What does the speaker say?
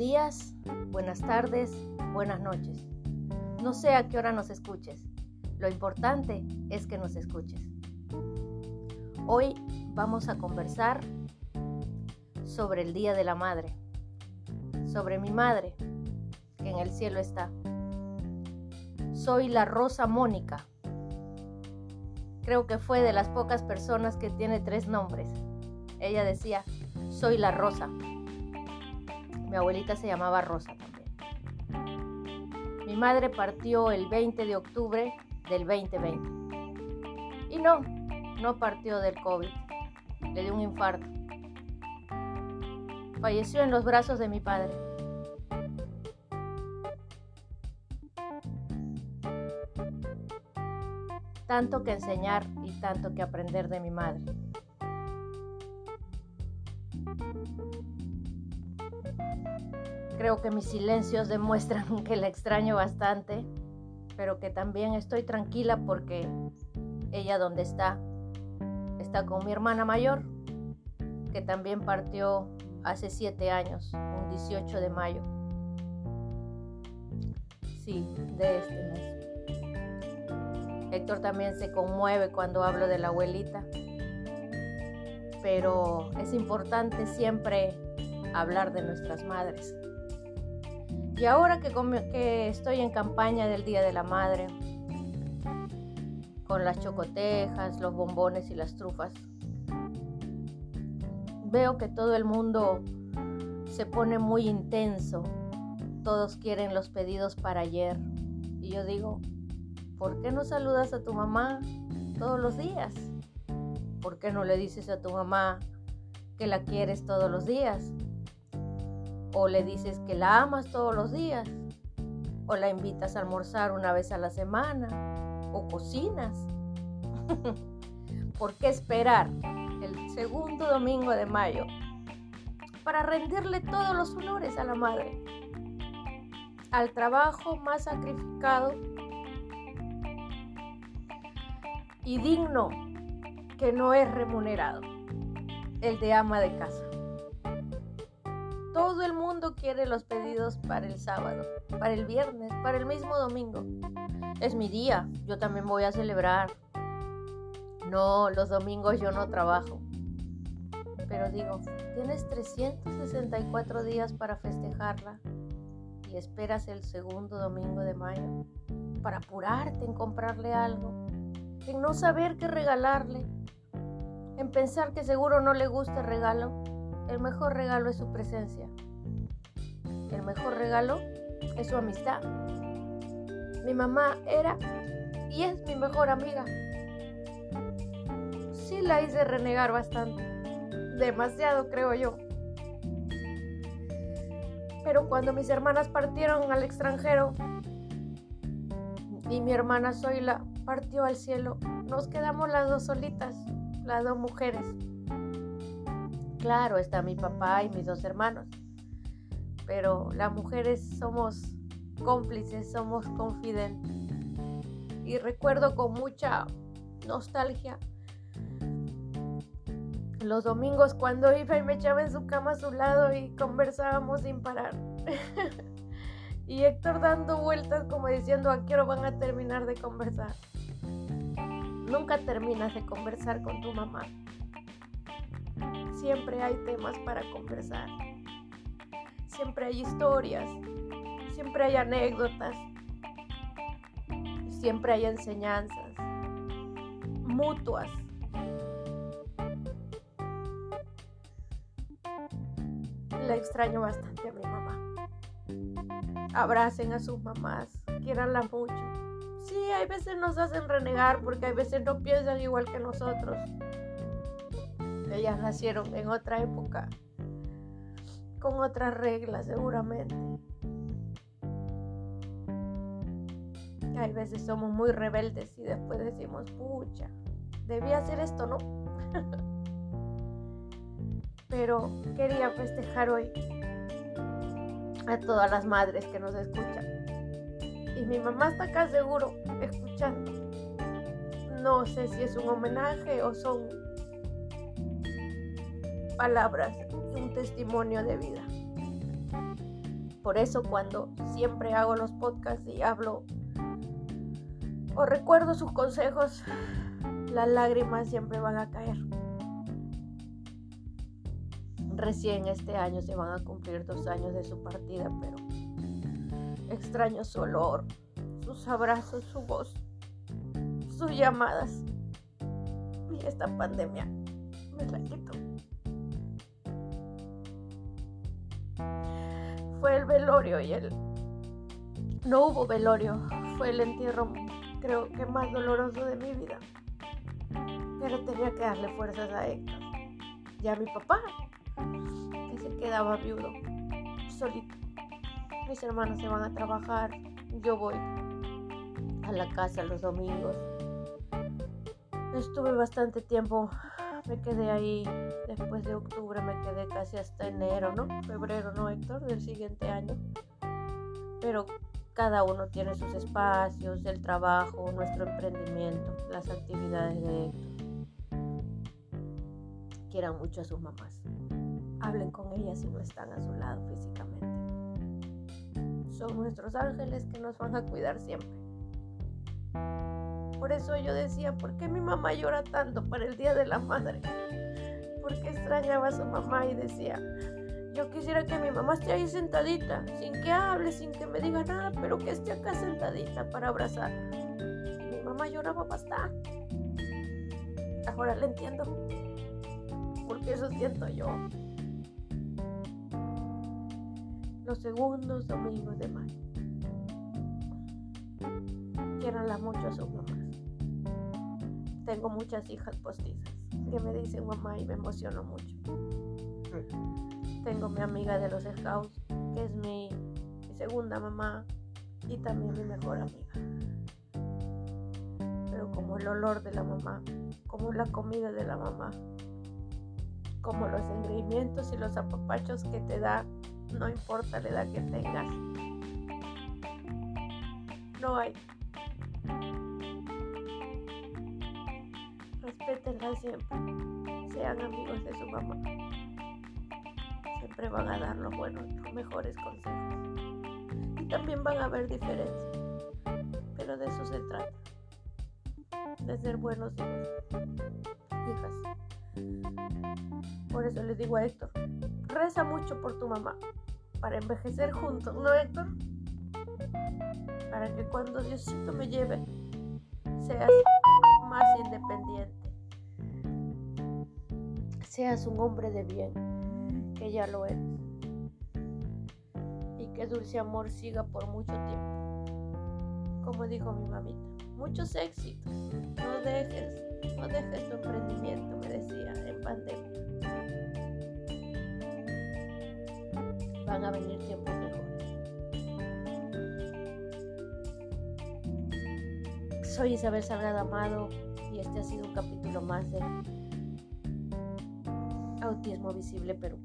días, buenas tardes, buenas noches. No sé a qué hora nos escuches. Lo importante es que nos escuches. Hoy vamos a conversar sobre el Día de la Madre, sobre mi madre, que en el cielo está. Soy la Rosa Mónica. Creo que fue de las pocas personas que tiene tres nombres. Ella decía, soy la Rosa. Mi abuelita se llamaba Rosa también. Mi madre partió el 20 de octubre del 2020. Y no, no partió del COVID. Le dio un infarto. Falleció en los brazos de mi padre. Tanto que enseñar y tanto que aprender de mi madre. Creo que mis silencios demuestran que la extraño bastante, pero que también estoy tranquila porque ella donde está, está con mi hermana mayor, que también partió hace siete años, un 18 de mayo. Sí, de este mes. Héctor también se conmueve cuando hablo de la abuelita, pero es importante siempre hablar de nuestras madres. Y ahora que, estoy en campaña del Día de la Madre, con las chocotejas, los bombones y las trufas, veo que todo el mundo se pone muy intenso. Todos quieren los pedidos para ayer. Y yo digo, ¿por qué no saludas a tu mamá todos los días? ¿Por qué no le dices a tu mamá que la quieres todos los días? O le dices que la amas todos los días, o la invitas a almorzar una vez a la semana, o cocinas. ¿Por qué esperar el segundo domingo de mayo para rendirle todos los honores a la madre? Al trabajo más sacrificado y digno que no es remunerado, el de ama de casa. Todo el mundo quiere los pedidos para el sábado, para el viernes, para el mismo domingo. Es mi día, yo también voy a celebrar. No, los domingos yo no trabajo. Pero digo, tienes 364 días para festejarla y esperas el segundo domingo de mayo para apurarte en comprarle algo, en no saber qué regalarle, en pensar que seguro no le gusta el regalo el mejor regalo es su presencia. El mejor regalo es su amistad. Mi mamá era y es mi mejor amiga. Sí la hice renegar bastante. Demasiado, creo yo. Pero cuando mis hermanas partieron al extranjero y mi hermana Zoila partió al cielo, nos quedamos las dos solitas, las dos mujeres. Claro, está mi papá y mis dos hermanos, pero las mujeres somos cómplices, somos confidentes. Y recuerdo con mucha nostalgia los domingos cuando iba y me echaba en su cama a su lado y conversábamos sin parar. y Héctor dando vueltas como diciendo a qué hora van a terminar de conversar. Nunca terminas de conversar con tu mamá siempre hay temas para conversar. Siempre hay historias, siempre hay anécdotas, siempre hay enseñanzas mutuas. La extraño bastante a mi mamá. Abracen a sus mamás, quieranla mucho. Sí, hay veces nos hacen renegar porque hay veces no piensan igual que nosotros. Ellas nacieron en otra época, con otras reglas seguramente. Hay veces somos muy rebeldes y después decimos, pucha, debía hacer esto, ¿no? Pero quería festejar hoy a todas las madres que nos escuchan. Y mi mamá está acá seguro, escuchando. No sé si es un homenaje o son palabras y un testimonio de vida. Por eso cuando siempre hago los podcasts y hablo o recuerdo sus consejos, las lágrimas siempre van a caer. Recién este año se van a cumplir dos años de su partida, pero extraño su olor, sus abrazos, su voz, sus llamadas. Y esta pandemia me la. Velorio y el... No hubo velorio, fue el entierro creo que más doloroso de mi vida. Pero tenía que darle fuerzas a Héctor y a mi papá, que se quedaba viudo, solito. Mis hermanos se van a trabajar, yo voy a la casa los domingos. Estuve bastante tiempo, me quedé ahí después de octubre, me quedé casi hasta enero, ¿no? Febrero, ¿no, Héctor? Del siguiente año. Pero cada uno tiene sus espacios, el trabajo, nuestro emprendimiento, las actividades de Héctor. Quieran mucho a sus mamás. Hablen con ellas si no están a su lado físicamente. Son nuestros ángeles que nos van a cuidar siempre. Por eso yo decía, ¿por qué mi mamá llora tanto para el Día de la Madre? Porque extrañaba a su mamá y decía, yo quisiera que mi mamá esté ahí sentadita, sin que hable, sin que me diga nada, pero que esté acá sentadita para abrazar. Mi mamá lloraba bastante. Ahora le entiendo, porque eso siento yo. Los segundos domingos de mayo. Quieranla mucho a sus mamás. Tengo muchas hijas postizas que me dicen mamá y me emociono mucho. Tengo mi amiga de los scouts, que es mi, segunda mamá y también mi mejor amiga. Pero como el olor de la mamá, como la comida de la mamá, como los ingredientes y los apapachos que te da, no importa la edad que tengas. No hay. Respétenla siempre. Sean amigos de su mamá siempre van a dar los buenos, los mejores consejos. Y también van a haber diferencias. Pero de eso se trata. De ser buenos hijos. Hijas. Por eso les digo a Héctor, reza mucho por tu mamá. Para envejecer juntos, ¿no, Héctor? Para que cuando Diosito me lleve, seas más independiente. Seas un hombre de bien que ya lo eres. Y que dulce amor siga por mucho tiempo. Como dijo mi mamita, muchos éxitos. No dejes, no dejes tu emprendimiento, me decía, en pandemia. Van a venir tiempos mejores. Soy Isabel Salgado Amado y este ha sido un capítulo más de Autismo Visible Perú.